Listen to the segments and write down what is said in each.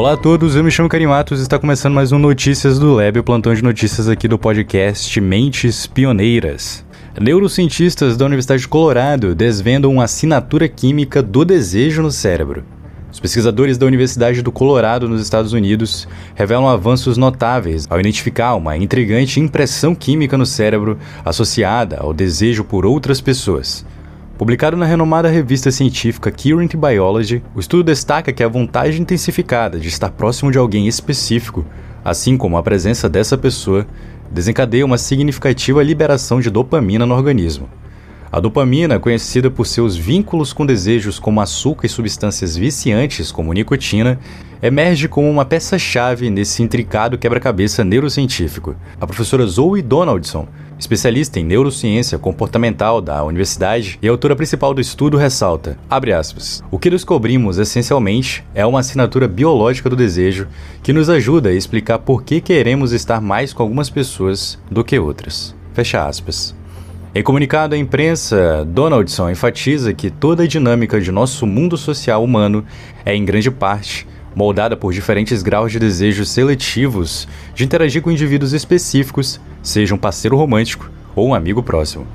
Olá a todos, eu me chamo Karim Matos e está começando mais um Notícias do Lab, o plantão de notícias aqui do podcast Mentes Pioneiras. Neurocientistas da Universidade de Colorado desvendam uma assinatura química do desejo no cérebro. Os pesquisadores da Universidade do Colorado, nos Estados Unidos, revelam avanços notáveis ao identificar uma intrigante impressão química no cérebro associada ao desejo por outras pessoas. Publicado na renomada revista científica Current Biology, o estudo destaca que a vontade intensificada de estar próximo de alguém específico, assim como a presença dessa pessoa, desencadeia uma significativa liberação de dopamina no organismo. A dopamina, conhecida por seus vínculos com desejos como açúcar e substâncias viciantes como nicotina, emerge como uma peça-chave nesse intricado quebra-cabeça neurocientífico. A professora Zoe Donaldson especialista em neurociência comportamental da universidade e autora principal do estudo, ressalta, aspas, o que descobrimos essencialmente é uma assinatura biológica do desejo que nos ajuda a explicar por que queremos estar mais com algumas pessoas do que outras. Fecha aspas. Em comunicado à imprensa, Donaldson enfatiza que toda a dinâmica de nosso mundo social humano é, em grande parte, moldada por diferentes graus de desejos seletivos de interagir com indivíduos específicos, seja um parceiro romântico ou um amigo próximo.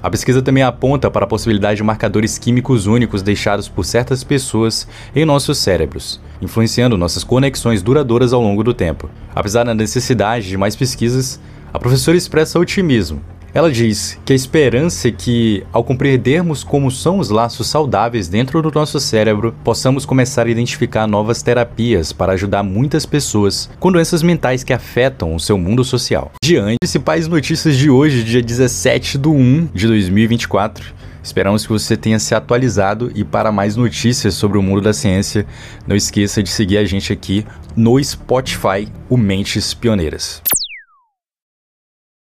A pesquisa também aponta para a possibilidade de marcadores químicos únicos deixados por certas pessoas em nossos cérebros, influenciando nossas conexões duradouras ao longo do tempo. Apesar da necessidade de mais pesquisas, a professora expressa otimismo ela diz que a esperança é que, ao compreendermos como são os laços saudáveis dentro do nosso cérebro, possamos começar a identificar novas terapias para ajudar muitas pessoas com doenças mentais que afetam o seu mundo social. Diante, principais notícias de hoje, dia 17 de 1 de 2024. Esperamos que você tenha se atualizado e para mais notícias sobre o mundo da ciência, não esqueça de seguir a gente aqui no Spotify, o Mentes Pioneiras.